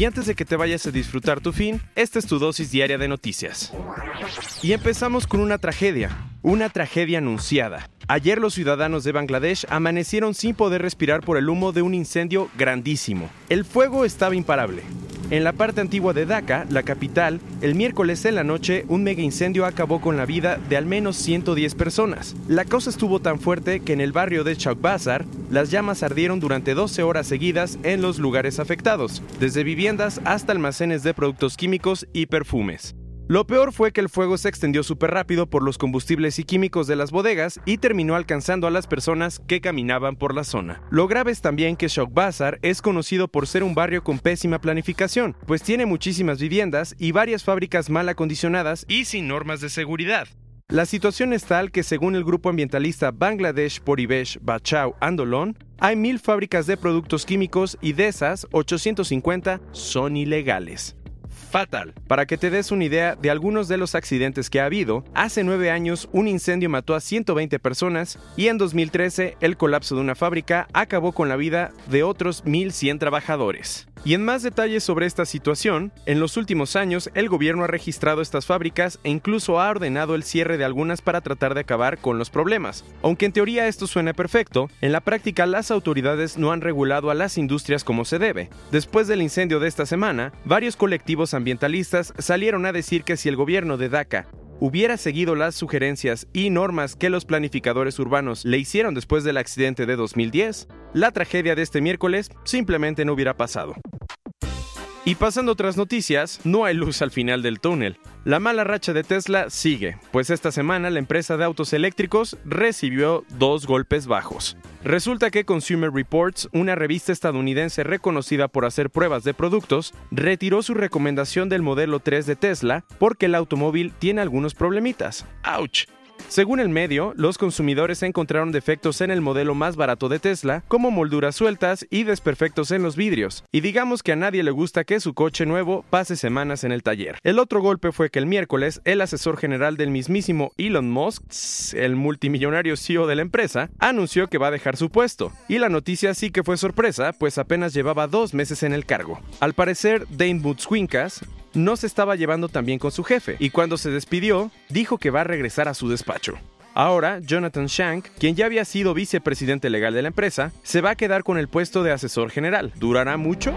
Y antes de que te vayas a disfrutar tu fin, esta es tu dosis diaria de noticias. Y empezamos con una tragedia, una tragedia anunciada. Ayer los ciudadanos de Bangladesh amanecieron sin poder respirar por el humo de un incendio grandísimo. El fuego estaba imparable. En la parte antigua de Dhaka, la capital, el miércoles en la noche, un mega incendio acabó con la vida de al menos 110 personas. La cosa estuvo tan fuerte que en el barrio de Chowk las llamas ardieron durante 12 horas seguidas en los lugares afectados, desde viviendas hasta almacenes de productos químicos y perfumes. Lo peor fue que el fuego se extendió súper rápido por los combustibles y químicos de las bodegas y terminó alcanzando a las personas que caminaban por la zona. Lo grave es también que Shock Bazaar es conocido por ser un barrio con pésima planificación, pues tiene muchísimas viviendas y varias fábricas mal acondicionadas y sin normas de seguridad. La situación es tal que según el grupo ambientalista Bangladesh Porivesh Bachao Andolon, hay mil fábricas de productos químicos y de esas 850 son ilegales fatal. Para que te des una idea de algunos de los accidentes que ha habido, hace nueve años un incendio mató a 120 personas y en 2013 el colapso de una fábrica acabó con la vida de otros 1.100 trabajadores. Y en más detalles sobre esta situación, en los últimos años el gobierno ha registrado estas fábricas e incluso ha ordenado el cierre de algunas para tratar de acabar con los problemas. Aunque en teoría esto suene perfecto, en la práctica las autoridades no han regulado a las industrias como se debe. Después del incendio de esta semana, varios colectivos ambientalistas salieron a decir que si el gobierno de Dhaka hubiera seguido las sugerencias y normas que los planificadores urbanos le hicieron después del accidente de 2010, la tragedia de este miércoles simplemente no hubiera pasado. Y pasando a otras noticias, no hay luz al final del túnel. La mala racha de Tesla sigue, pues esta semana la empresa de autos eléctricos recibió dos golpes bajos. Resulta que Consumer Reports, una revista estadounidense reconocida por hacer pruebas de productos, retiró su recomendación del modelo 3 de Tesla porque el automóvil tiene algunos problemitas. ¡Auch! Según el medio, los consumidores encontraron defectos en el modelo más barato de Tesla, como molduras sueltas y desperfectos en los vidrios, y digamos que a nadie le gusta que su coche nuevo pase semanas en el taller. El otro golpe fue que el miércoles el asesor general del mismísimo Elon Musk, el multimillonario CEO de la empresa, anunció que va a dejar su puesto, y la noticia sí que fue sorpresa, pues apenas llevaba dos meses en el cargo. Al parecer, Dane Butzwinkas no se estaba llevando tan bien con su jefe, y cuando se despidió, dijo que va a regresar a su despacho. Ahora, Jonathan Shank, quien ya había sido vicepresidente legal de la empresa, se va a quedar con el puesto de asesor general. ¿Durará mucho?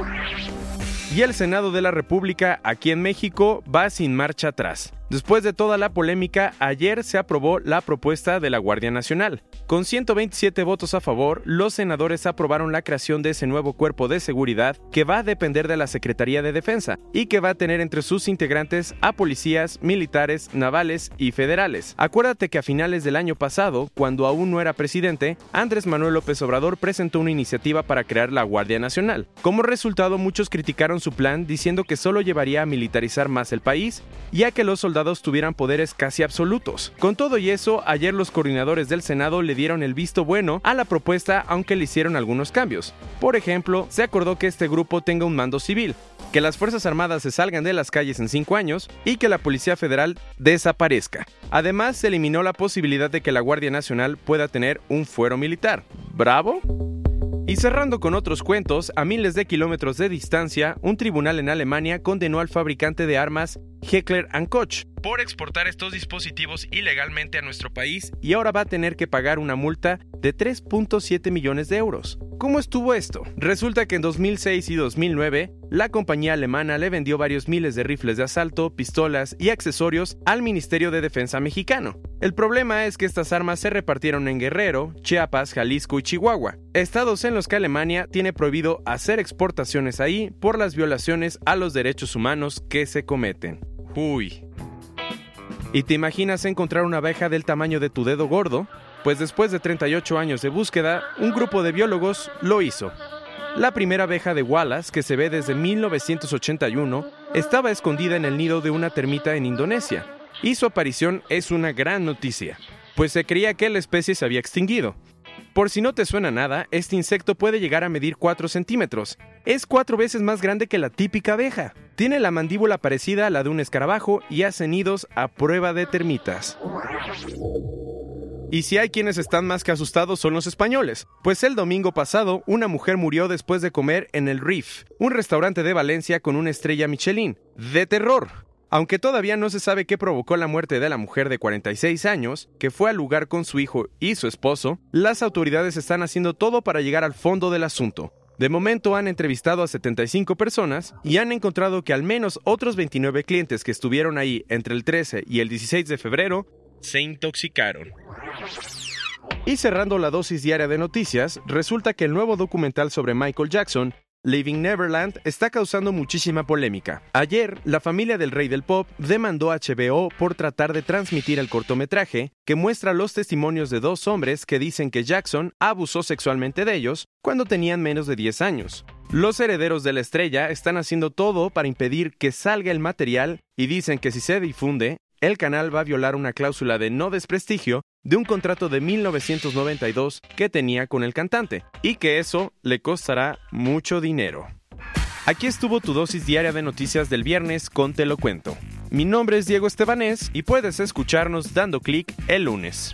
Y el Senado de la República, aquí en México, va sin marcha atrás. Después de toda la polémica, ayer se aprobó la propuesta de la Guardia Nacional. Con 127 votos a favor, los senadores aprobaron la creación de ese nuevo cuerpo de seguridad que va a depender de la Secretaría de Defensa y que va a tener entre sus integrantes a policías, militares, navales y federales. Acuérdate que a finales del año pasado, cuando aún no era presidente, Andrés Manuel López Obrador presentó una iniciativa para crear la Guardia Nacional. Como resultado, muchos criticaron su plan diciendo que solo llevaría a militarizar más el país y a que los soldados tuvieran poderes casi absolutos. Con todo y eso, ayer los coordinadores del Senado le dieron el visto bueno a la propuesta aunque le hicieron algunos cambios. Por ejemplo, se acordó que este grupo tenga un mando civil, que las Fuerzas Armadas se salgan de las calles en cinco años y que la Policía Federal desaparezca. Además, se eliminó la posibilidad de que la Guardia Nacional pueda tener un fuero militar. ¿Bravo? Y cerrando con otros cuentos, a miles de kilómetros de distancia, un tribunal en Alemania condenó al fabricante de armas Heckler Koch por exportar estos dispositivos ilegalmente a nuestro país y ahora va a tener que pagar una multa de 3.7 millones de euros. ¿Cómo estuvo esto? Resulta que en 2006 y 2009, la compañía alemana le vendió varios miles de rifles de asalto, pistolas y accesorios al Ministerio de Defensa mexicano. El problema es que estas armas se repartieron en Guerrero, Chiapas, Jalisco y Chihuahua, estados en los que Alemania tiene prohibido hacer exportaciones ahí por las violaciones a los derechos humanos que se cometen. Uy. ¿Y te imaginas encontrar una abeja del tamaño de tu dedo gordo? Pues después de 38 años de búsqueda, un grupo de biólogos lo hizo. La primera abeja de Wallace, que se ve desde 1981, estaba escondida en el nido de una termita en Indonesia, y su aparición es una gran noticia, pues se creía que la especie se había extinguido. Por si no te suena nada, este insecto puede llegar a medir 4 centímetros. Es cuatro veces más grande que la típica abeja. Tiene la mandíbula parecida a la de un escarabajo y hace nidos a prueba de termitas. Y si hay quienes están más que asustados son los españoles, pues el domingo pasado una mujer murió después de comer en el Reef, un restaurante de Valencia con una estrella Michelin. De terror. Aunque todavía no se sabe qué provocó la muerte de la mujer de 46 años, que fue al lugar con su hijo y su esposo, las autoridades están haciendo todo para llegar al fondo del asunto. De momento han entrevistado a 75 personas y han encontrado que al menos otros 29 clientes que estuvieron ahí entre el 13 y el 16 de febrero se intoxicaron. Y cerrando la dosis diaria de noticias, resulta que el nuevo documental sobre Michael Jackson Living Neverland está causando muchísima polémica. Ayer, la familia del rey del pop demandó a HBO por tratar de transmitir el cortometraje que muestra los testimonios de dos hombres que dicen que Jackson abusó sexualmente de ellos cuando tenían menos de 10 años. Los herederos de la estrella están haciendo todo para impedir que salga el material y dicen que si se difunde, el canal va a violar una cláusula de no desprestigio de un contrato de 1992 que tenía con el cantante, y que eso le costará mucho dinero. Aquí estuvo tu dosis diaria de noticias del viernes con Te lo cuento. Mi nombre es Diego Estebanés y puedes escucharnos dando clic el lunes.